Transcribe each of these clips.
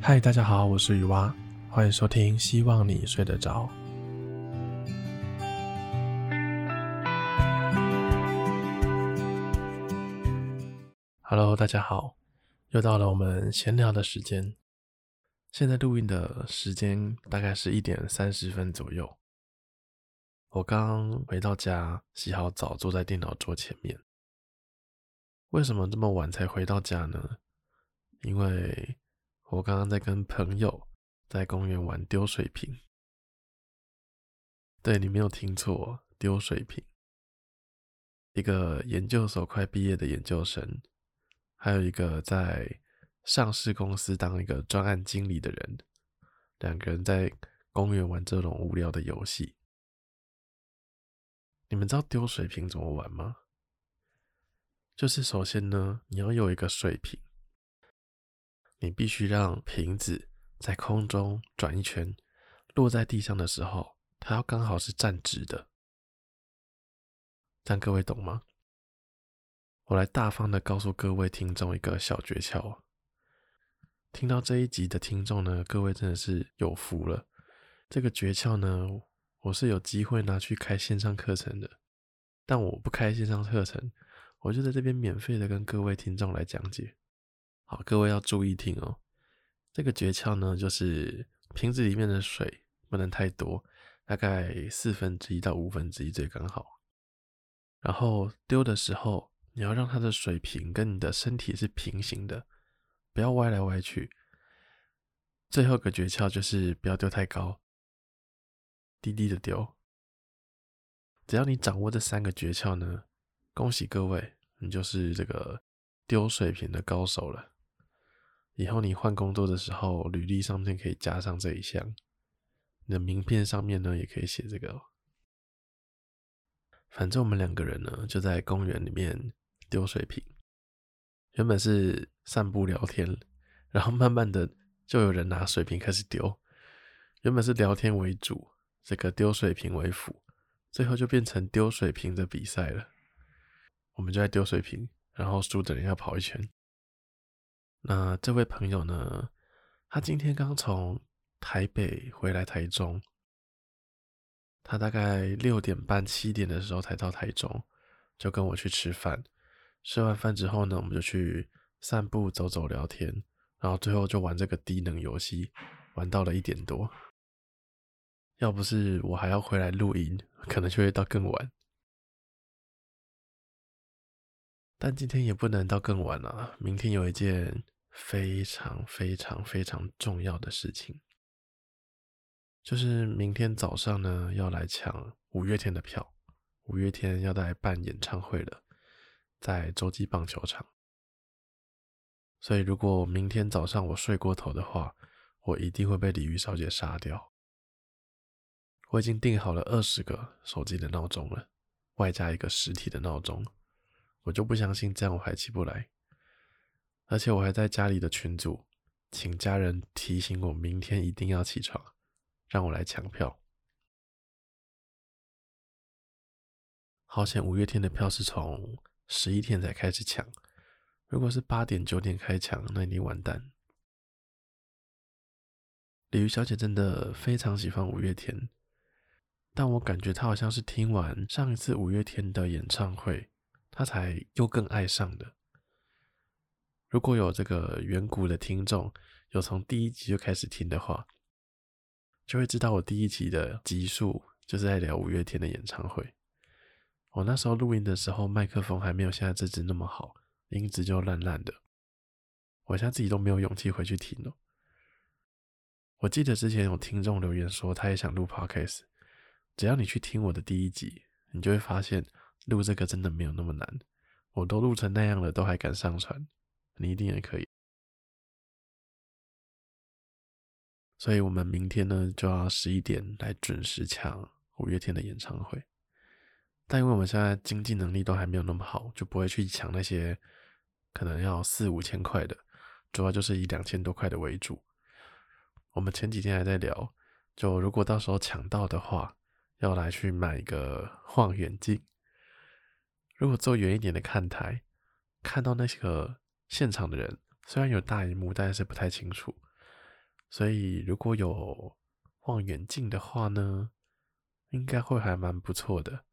嗨，大家好，我是雨蛙，欢迎收听，希望你睡得着。Hello，大家好，又到了我们闲聊的时间。现在录音的时间大概是一点三十分左右。我刚回到家，洗好澡，坐在电脑桌前面。为什么这么晚才回到家呢？因为我刚刚在跟朋友在公园玩丢水瓶。对，你没有听错，丢水瓶。一个研究所快毕业的研究生，还有一个在上市公司当一个专案经理的人，两个人在公园玩这种无聊的游戏。你们知道丢水瓶怎么玩吗？就是首先呢，你要有一个水瓶。你必须让瓶子在空中转一圈，落在地上的时候，它要刚好是站直的。但各位懂吗？我来大方的告诉各位听众一个小诀窍。听到这一集的听众呢，各位真的是有福了。这个诀窍呢，我是有机会拿去开线上课程的，但我不开线上课程，我就在这边免费的跟各位听众来讲解。好，各位要注意听哦。这个诀窍呢，就是瓶子里面的水不能太多，大概四分之一到五分之一最刚好。然后丢的时候，你要让它的水平跟你的身体是平行的，不要歪来歪去。最后一个诀窍就是不要丢太高，低低的丢。只要你掌握这三个诀窍呢，恭喜各位，你就是这个丢水瓶的高手了。以后你换工作的时候，履历上面可以加上这一项。你的名片上面呢，也可以写这个。反正我们两个人呢，就在公园里面丢水瓶。原本是散步聊天，然后慢慢的就有人拿水瓶开始丢。原本是聊天为主，这个丢水瓶为辅，最后就变成丢水瓶的比赛了。我们就在丢水瓶，然后输的人要跑一圈。那这位朋友呢，他今天刚从台北回来台中，他大概六点半七点的时候才到台中，就跟我去吃饭。吃完饭之后呢，我们就去散步、走走、聊天，然后最后就玩这个低能游戏，玩到了一点多。要不是我还要回来录音，可能就会到更晚。但今天也不能到更晚了，明天有一件非常非常非常重要的事情，就是明天早上呢要来抢五月天的票，五月天要来办演唱会了，在洲际棒球场。所以如果明天早上我睡过头的话，我一定会被鲤鱼小姐杀掉。我已经订好了二十个手机的闹钟了，外加一个实体的闹钟。我就不相信这样我还起不来，而且我还在家里的群组，请家人提醒我明天一定要起床，让我来抢票。好险五月天的票是从十一点才开始抢，如果是八点九点开抢，那一定完蛋。鲤鱼小姐真的非常喜欢五月天，但我感觉她好像是听完上一次五月天的演唱会。他才又更爱上的。如果有这个远古的听众，有从第一集就开始听的话，就会知道我第一集的集数就是在聊五月天的演唱会。我那时候录音的时候，麦克风还没有现在这支那么好，音质就烂烂的。我现在自己都没有勇气回去听了。我记得之前有听众留言说，他也想录 Podcast，只要你去听我的第一集，你就会发现。录这个真的没有那么难，我都录成那样了，都还敢上传，你一定也可以。所以，我们明天呢就要十一点来准时抢五月天的演唱会。但因为我们现在经济能力都还没有那么好，就不会去抢那些可能要四五千块的，主要就是以两千多块的为主。我们前几天还在聊，就如果到时候抢到的话，要来去买一个望远镜。如果坐远一点的看台，看到那个现场的人，虽然有大荧幕，但是不太清楚。所以如果有望远镜的话呢，应该会还蛮不错的。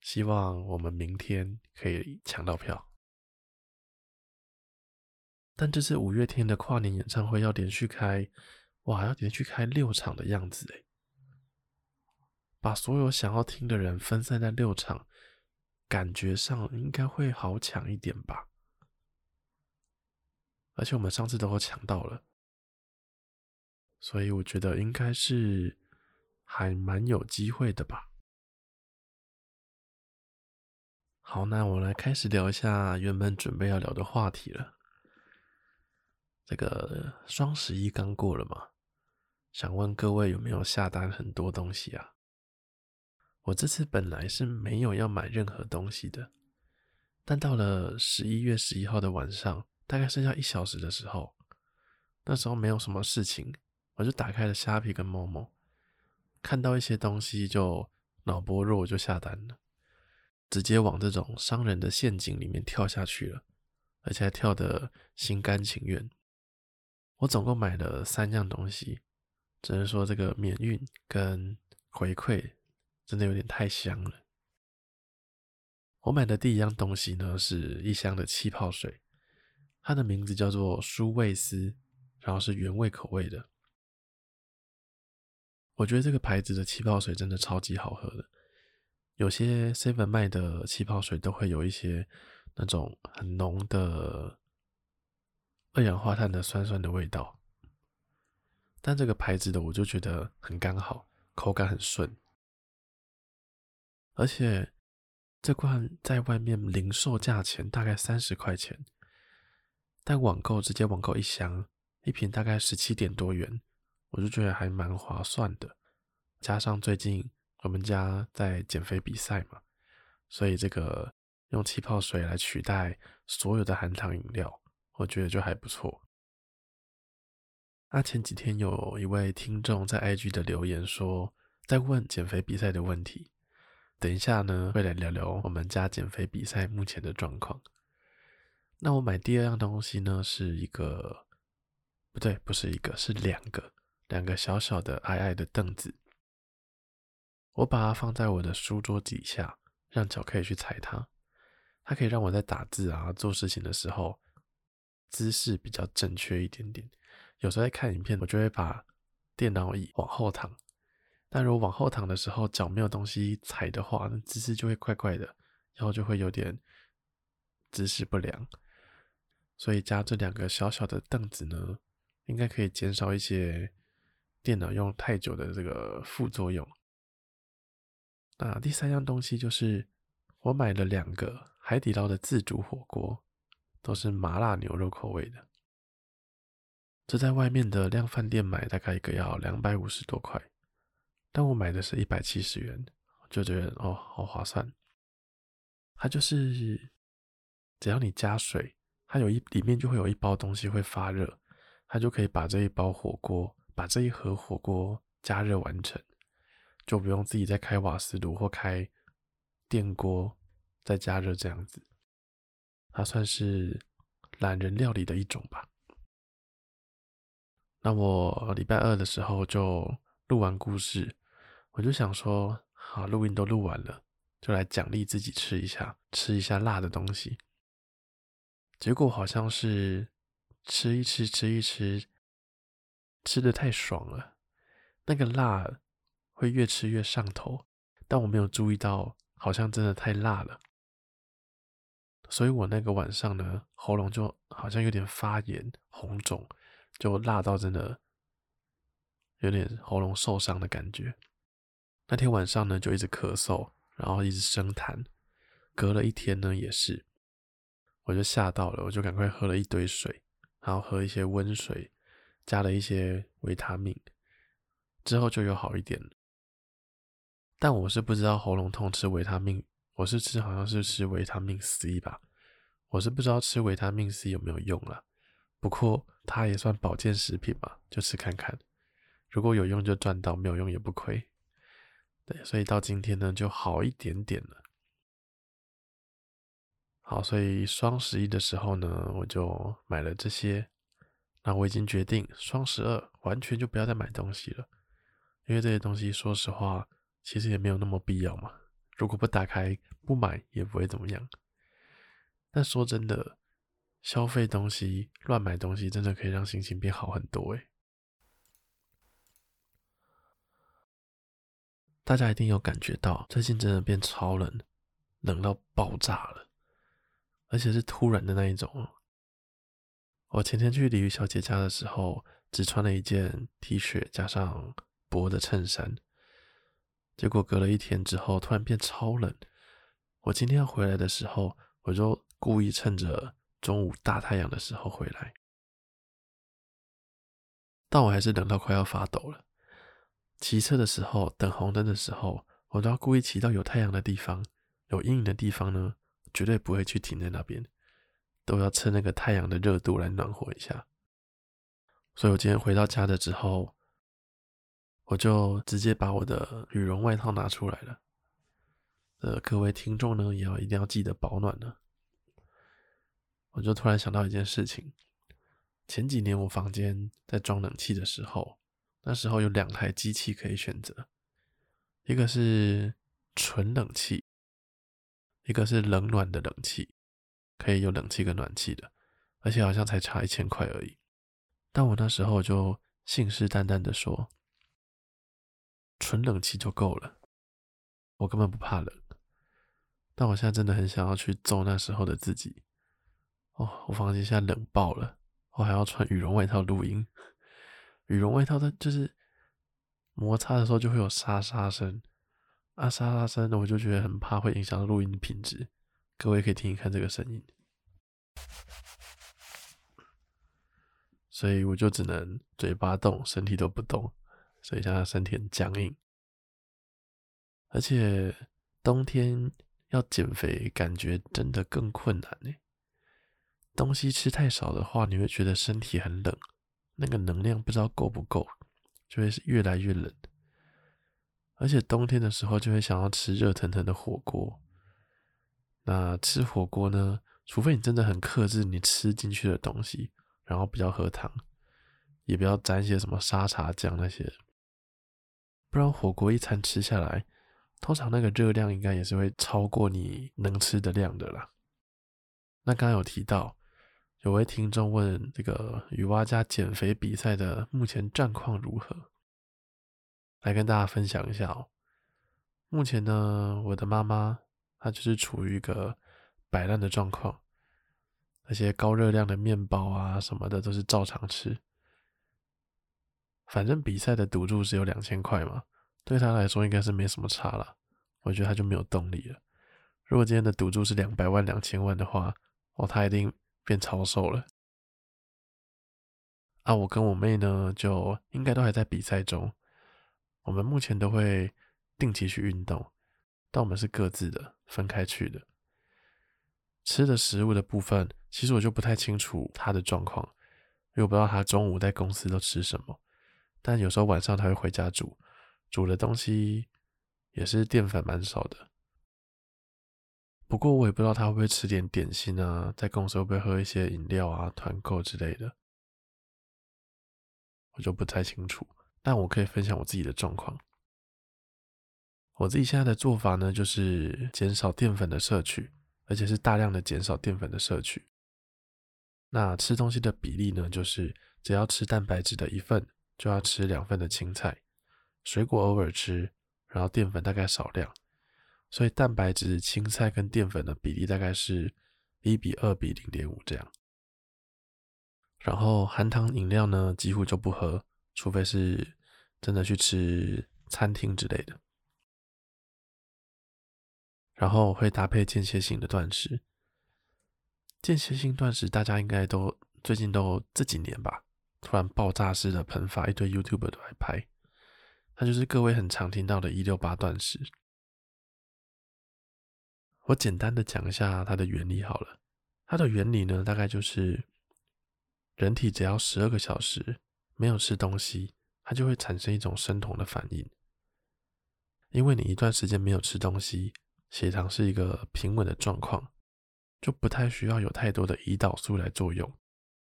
希望我们明天可以抢到票。但这次五月天的跨年演唱会要连续开，哇，要连续开六场的样子诶，把所有想要听的人分散在六场，感觉上应该会好抢一点吧。而且我们上次都有抢到了，所以我觉得应该是还蛮有机会的吧。好，那我来开始聊一下原本准备要聊的话题了。这个双十一刚过了嘛，想问各位有没有下单很多东西啊？我这次本来是没有要买任何东西的，但到了十一月十一号的晚上，大概剩下一小时的时候，那时候没有什么事情，我就打开了虾皮跟 Momo，看到一些东西就脑波弱就下单了，直接往这种商人的陷阱里面跳下去了，而且还跳得心甘情愿。我总共买了三样东西，只能说这个免运跟回馈真的有点太香了。我买的第一样东西呢，是一箱的气泡水，它的名字叫做舒味思，然后是原味口味的。我觉得这个牌子的气泡水真的超级好喝的，有些 Seven 卖的气泡水都会有一些那种很浓的。二氧化碳的酸酸的味道，但这个牌子的我就觉得很刚好，口感很顺，而且这罐在外面零售价钱大概三十块钱，但网购直接网购一箱，一瓶大概十七点多元，我就觉得还蛮划算的。加上最近我们家在减肥比赛嘛，所以这个用气泡水来取代所有的含糖饮料。我觉得就还不错。那前几天有一位听众在 IG 的留言说，在问减肥比赛的问题。等一下呢，会来聊聊我们家减肥比赛目前的状况。那我买第二样东西呢，是一个，不对，不是一个，是两个，两个小小的矮矮的凳子。我把它放在我的书桌底下，让脚可以去踩它。它可以让我在打字啊、做事情的时候。姿势比较正确一点点，有时候在看影片，我就会把电脑椅往后躺。但如果往后躺的时候，脚没有东西踩的话，那姿势就会怪怪的，然后就会有点姿势不良。所以加这两个小小的凳子呢，应该可以减少一些电脑用太久的这个副作用。那第三样东西就是我买了两个海底捞的自煮火锅。都是麻辣牛肉口味的，这在外面的量贩店买大概一个要两百五十多块，但我买的是一百七十元，就觉得哦，好划算。它就是只要你加水，它有一里面就会有一包东西会发热，它就可以把这一包火锅，把这一盒火锅加热完成，就不用自己再开瓦斯炉或开电锅再加热这样子。它算是懒人料理的一种吧。那我礼拜二的时候就录完故事，我就想说，好，录音都录完了，就来奖励自己吃一下，吃一下辣的东西。结果好像是吃一吃，吃一吃，吃的太爽了，那个辣会越吃越上头，但我没有注意到，好像真的太辣了。所以我那个晚上呢，喉咙就好像有点发炎、红肿，就辣到真的有点喉咙受伤的感觉。那天晚上呢，就一直咳嗽，然后一直生痰。隔了一天呢，也是，我就吓到了，我就赶快喝了一堆水，然后喝一些温水，加了一些维他命，之后就有好一点。但我是不知道喉咙痛吃维他命。我是吃，好像是吃维他命 C 吧，我是不知道吃维他命 C 有没有用啦。不过它也算保健食品嘛，就吃看看。如果有用就赚到，没有用也不亏。对，所以到今天呢就好一点点了。好，所以双十一的时候呢，我就买了这些。那我已经决定双十二完全就不要再买东西了，因为这些东西说实话其实也没有那么必要嘛。如果不打开不买也不会怎么样。但说真的，消费东西、乱买东西，真的可以让心情变好很多诶。大家一定有感觉到，最近真的变超冷，冷到爆炸了，而且是突然的那一种。我前天去鲤鱼小姐家的时候，只穿了一件 T 恤加上薄的衬衫，结果隔了一天之后，突然变超冷。我今天要回来的时候，我就故意趁着中午大太阳的时候回来，但我还是冷到快要发抖了。骑车的时候，等红灯的时候，我都要故意骑到有太阳的地方，有阴影的地方呢，绝对不会去停在那边，都要趁那个太阳的热度来暖和一下。所以我今天回到家的时候，我就直接把我的羽绒外套拿出来了。呃，各位听众呢，也要一定要记得保暖呢。我就突然想到一件事情，前几年我房间在装冷气的时候。那时候有两台机器可以选择，一个是纯冷气，一个是冷暖的冷气，可以有冷气跟暖气的，而且好像才差一千块而已。但我那时候就信誓旦旦的说，纯冷气就够了，我根本不怕冷。但我现在真的很想要去揍那时候的自己。哦，我房间现在冷爆了，我还要穿羽绒外套录音。羽绒外套它就是摩擦的时候就会有沙沙声，啊沙沙声的，我就觉得很怕会影响录音的品质。各位可以听一看这个声音，所以我就只能嘴巴动，身体都不动，所以现在身体很僵硬。而且冬天要减肥，感觉真的更困难呢。东西吃太少的话，你会觉得身体很冷。那个能量不知道够不够，就会是越来越冷，而且冬天的时候就会想要吃热腾腾的火锅。那吃火锅呢，除非你真的很克制你吃进去的东西，然后不要喝汤，也不要沾一些什么沙茶酱那些，不然火锅一餐吃下来，通常那个热量应该也是会超过你能吃的量的啦。那刚刚有提到。有位听众问：“这个雨蛙家减肥比赛的目前战况如何？”来跟大家分享一下哦。目前呢，我的妈妈她就是处于一个摆烂的状况，那些高热量的面包啊什么的都是照常吃。反正比赛的赌注只有两千块嘛，对她来说应该是没什么差了。我觉得她就没有动力了。如果今天的赌注是两百万、两千万的话，哦，她一定。变超瘦了啊！我跟我妹呢，就应该都还在比赛中。我们目前都会定期去运动，但我们是各自的，分开去的。吃的食物的部分，其实我就不太清楚她的状况，因为我不知道她中午在公司都吃什么。但有时候晚上她会回家煮，煮的东西也是淀粉蛮少的。不过我也不知道他会不会吃点点心啊，在公司会不会喝一些饮料啊、团购之类的，我就不太清楚。但我可以分享我自己的状况。我自己现在的做法呢，就是减少淀粉的摄取，而且是大量的减少淀粉的摄取。那吃东西的比例呢，就是只要吃蛋白质的一份，就要吃两份的青菜，水果偶尔吃，然后淀粉大概少量。所以蛋白质、青菜跟淀粉的比例大概是一比二比零点五这样。然后含糖饮料呢，几乎就不喝，除非是真的去吃餐厅之类的。然后会搭配间歇性的断食。间歇性断食大家应该都最近都这几年吧，突然爆炸式的喷发，一堆 YouTuber 都来拍。它就是各位很常听到的一六八断食。我简单的讲一下它的原理好了。它的原理呢，大概就是人体只要十二个小时没有吃东西，它就会产生一种生酮的反应。因为你一段时间没有吃东西，血糖是一个平稳的状况，就不太需要有太多的胰岛素来作用，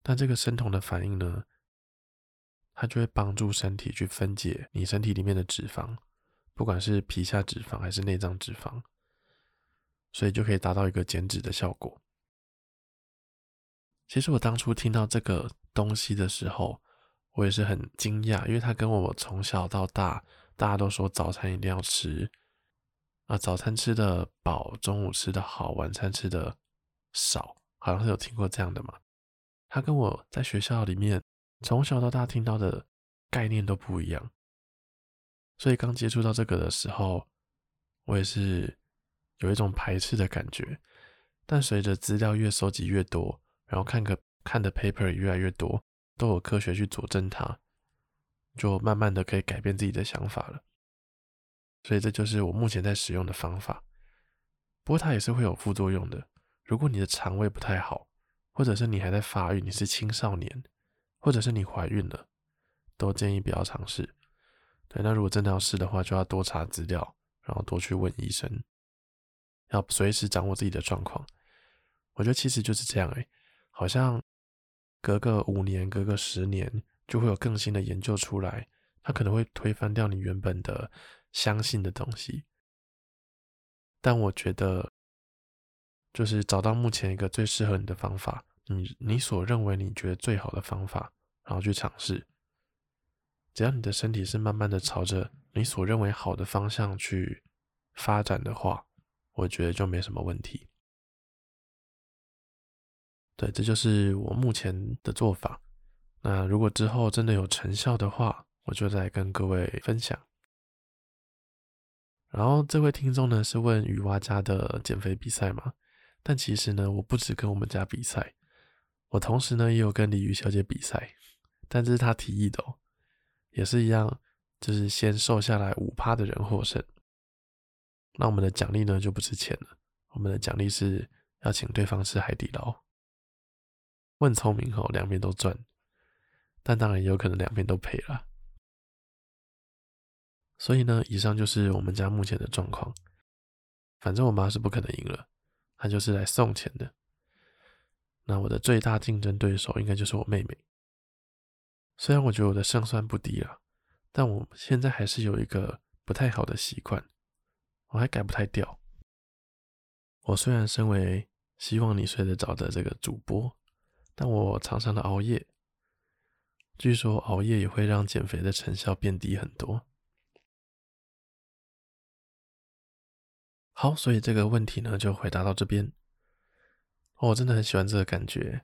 但这个生酮的反应呢，它就会帮助身体去分解你身体里面的脂肪，不管是皮下脂肪还是内脏脂肪，所以就可以达到一个减脂的效果。其实我当初听到这个东西的时候，我也是很惊讶，因为它跟我从小到大大家都说早餐一定要吃，啊，早餐吃得饱，中午吃得好，晚餐吃得少，好像是有听过这样的嘛。它跟我在学校里面从小到大听到的概念都不一样，所以刚接触到这个的时候，我也是有一种排斥的感觉。但随着资料越收集越多，然后看个看的 paper 越来越多，都有科学去佐证它，就慢慢的可以改变自己的想法了。所以这就是我目前在使用的方法。不过它也是会有副作用的。如果你的肠胃不太好，或者是你还在发育，你是青少年，或者是你怀孕了，都建议不要尝试。对，那如果真的要试的话，就要多查资料，然后多去问医生，要随时掌握自己的状况。我觉得其实就是这样诶。好像隔个五年、隔个十年，就会有更新的研究出来，它可能会推翻掉你原本的相信的东西。但我觉得，就是找到目前一个最适合你的方法，你你所认为你觉得最好的方法，然后去尝试。只要你的身体是慢慢的朝着你所认为好的方向去发展的话，我觉得就没什么问题。对，这就是我目前的做法。那如果之后真的有成效的话，我就再跟各位分享。然后这位听众呢是问雨蛙家的减肥比赛嘛？但其实呢，我不止跟我们家比赛，我同时呢也有跟鲤鱼小姐比赛，但这是她提议的哦，也是一样，就是先瘦下来五趴的人获胜。那我们的奖励呢就不是钱了，我们的奖励是要请对方吃海底捞。问聪明吼，两边都赚，但当然也有可能两边都赔了。所以呢，以上就是我们家目前的状况。反正我妈是不可能赢了，她就是来送钱的。那我的最大竞争对手应该就是我妹妹。虽然我觉得我的胜算不低了，但我现在还是有一个不太好的习惯，我还改不太掉。我虽然身为希望你睡得着的这个主播。但我常常的熬夜，据说熬夜也会让减肥的成效变低很多。好，所以这个问题呢就回答到这边。我真的很喜欢这个感觉，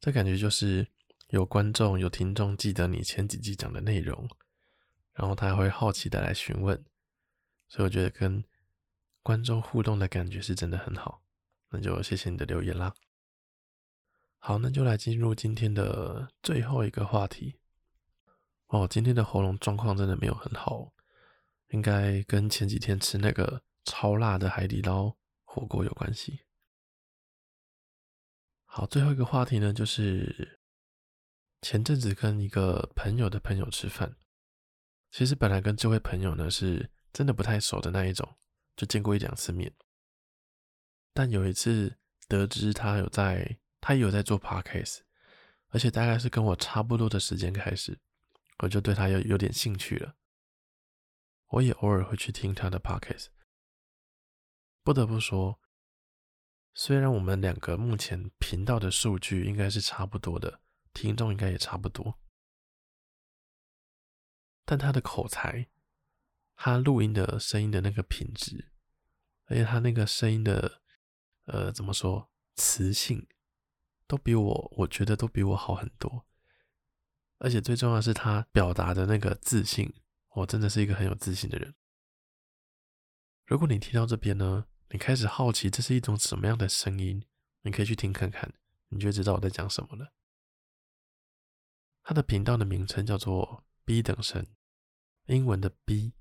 这感觉就是有观众、有听众记得你前几集讲的内容，然后他还会好奇的来询问，所以我觉得跟观众互动的感觉是真的很好。那就谢谢你的留言啦。好，那就来进入今天的最后一个话题。哦，今天的喉咙状况真的没有很好，应该跟前几天吃那个超辣的海底捞火锅有关系。好，最后一个话题呢，就是前阵子跟一个朋友的朋友吃饭，其实本来跟这位朋友呢是真的不太熟的那一种，就见过一两次面，但有一次得知他有在。他也有在做 podcast，而且大概是跟我差不多的时间开始，我就对他有有点兴趣了。我也偶尔会去听他的 podcast。不得不说，虽然我们两个目前频道的数据应该是差不多的，听众应该也差不多，但他的口才，他录音的声音的那个品质，而且他那个声音的，呃，怎么说，磁性。都比我，我觉得都比我好很多，而且最重要的是他表达的那个自信，我真的是一个很有自信的人。如果你听到这边呢，你开始好奇这是一种什么样的声音，你可以去听看看，你就知道我在讲什么了。他的频道的名称叫做 B 等生，英文的 B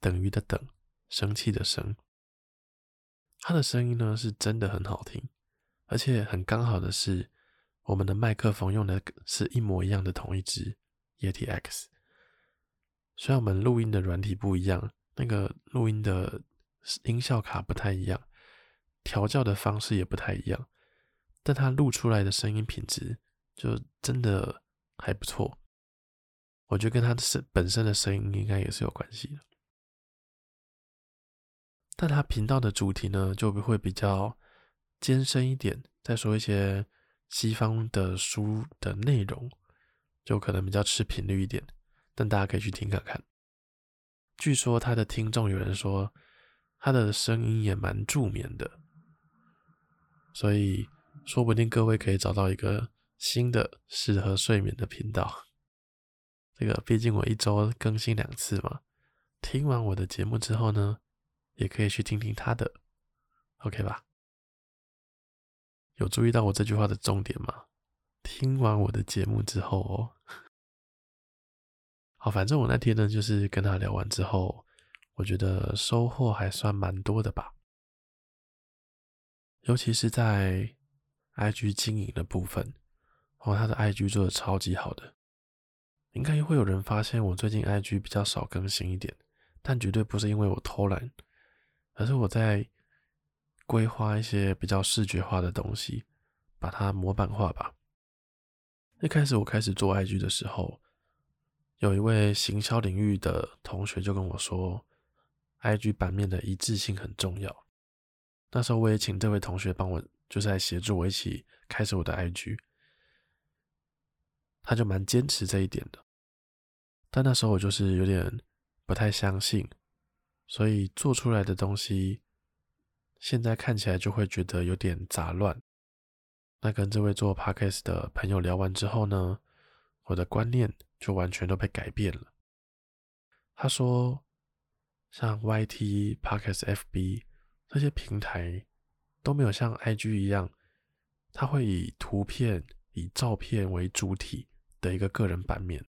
等于的等，生气的生。他的声音呢是真的很好听。而且很刚好的是，我们的麦克风用的是一模一样的同一支 Yeti X。虽然我们录音的软体不一样，那个录音的音效卡不太一样，调教的方式也不太一样，但它录出来的声音品质就真的还不错。我觉得跟他的声本身的声音应该也是有关系的。但他频道的主题呢，就会比较艰深一点，再说一些西方的书的内容，就可能比较吃频率一点。但大家可以去听看看。据说他的听众有人说，他的声音也蛮助眠的，所以说不定各位可以找到一个新的适合睡眠的频道。这个毕竟我一周更新两次嘛，听完我的节目之后呢，也可以去听听他的，OK 吧？有注意到我这句话的重点吗？听完我的节目之后哦，好，反正我那天呢，就是跟他聊完之后，我觉得收获还算蛮多的吧，尤其是在 IG 经营的部分，哦，他的 IG 做的超级好的，应该会有人发现我最近 IG 比较少更新一点，但绝对不是因为我偷懒。而是我在规划一些比较视觉化的东西，把它模板化吧。一开始我开始做 IG 的时候，有一位行销领域的同学就跟我说，IG 版面的一致性很重要。那时候我也请这位同学帮我，就是来协助我一起开始我的 IG。他就蛮坚持这一点的，但那时候我就是有点不太相信。所以做出来的东西，现在看起来就会觉得有点杂乱。那跟这位做 Podcast 的朋友聊完之后呢，我的观念就完全都被改变了。他说，像 YT、Podcast、FB 这些平台都没有像 IG 一样，它会以图片、以照片为主体的一个个人版面。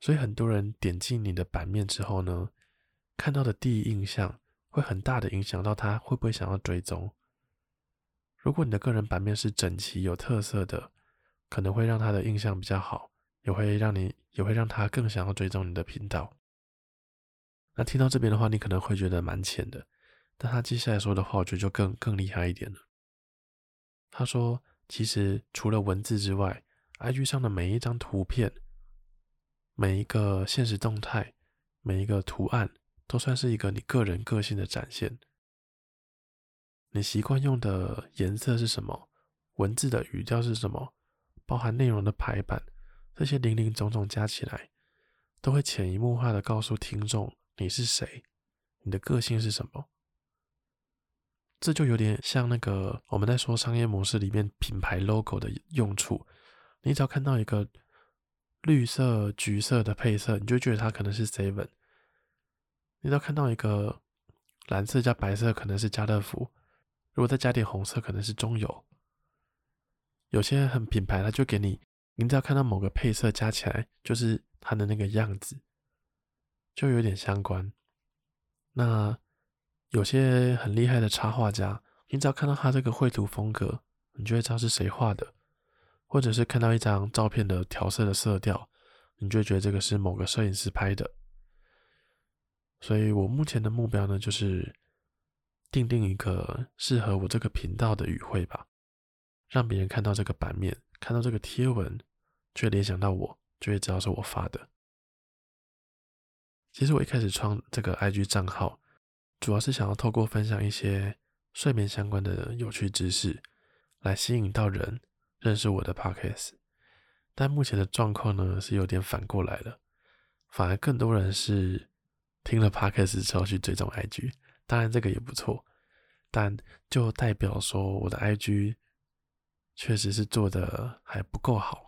所以很多人点进你的版面之后呢，看到的第一印象会很大的影响到他会不会想要追踪。如果你的个人版面是整齐有特色的，可能会让他的印象比较好，也会让你也会让他更想要追踪你的频道。那听到这边的话，你可能会觉得蛮浅的，但他接下来说的话，我觉得就更更厉害一点了。他说，其实除了文字之外，IG 上的每一张图片、每一个现实动态、每一个图案。都算是一个你个人个性的展现。你习惯用的颜色是什么？文字的语调是什么？包含内容的排版，这些零零总总加起来，都会潜移默化的告诉听众你是谁，你的个性是什么。这就有点像那个我们在说商业模式里面品牌 logo 的用处。你只要看到一个绿色、橘色的配色，你就觉得它可能是 Seven。你只要看到一个蓝色加白色，可能是家乐福；如果再加点红色，可能是中油。有些很品牌，它就给你，你只要看到某个配色加起来，就是它的那个样子，就有点相关。那有些很厉害的插画家，你只要看到他这个绘图风格，你就会知道是谁画的；或者是看到一张照片的调色的色调，你就会觉得这个是某个摄影师拍的。所以我目前的目标呢，就是定定一个适合我这个频道的语汇吧，让别人看到这个版面，看到这个贴文，就联想到我，就会知道是我发的。其实我一开始创这个 IG 账号，主要是想要透过分享一些睡眠相关的有趣知识，来吸引到人认识我的 Podcast。但目前的状况呢，是有点反过来了，反而更多人是。听了 Podcast 之后去追踪 IG，当然这个也不错，但就代表说我的 IG 确实是做的还不够好。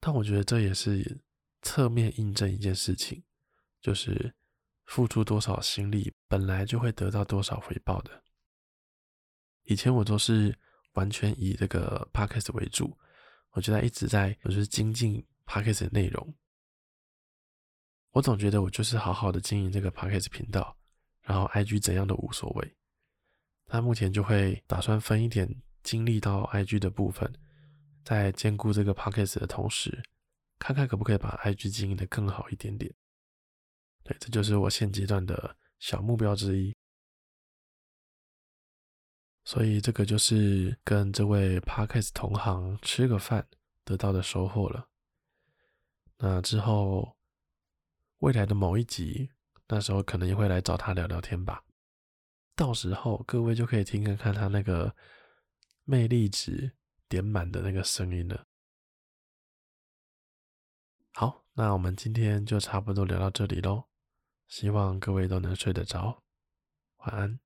但我觉得这也是侧面印证一件事情，就是付出多少心力，本来就会得到多少回报的。以前我都是完全以这个 Podcast 为主，我觉得一直在就是精进 Podcast 的内容。我总觉得我就是好好的经营这个 Podcast 频道，然后 IG 怎样都无所谓。那目前就会打算分一点精力到 IG 的部分，在兼顾这个 Podcast 的同时，看看可不可以把 IG 经营的更好一点点。对，这就是我现阶段的小目标之一。所以这个就是跟这位 Podcast 同行吃个饭得到的收获了。那之后未来的某一集，那时候可能也会来找他聊聊天吧。到时候各位就可以听看看他那个魅力值点满的那个声音了。好，那我们今天就差不多聊到这里喽。希望各位都能睡得着，晚安。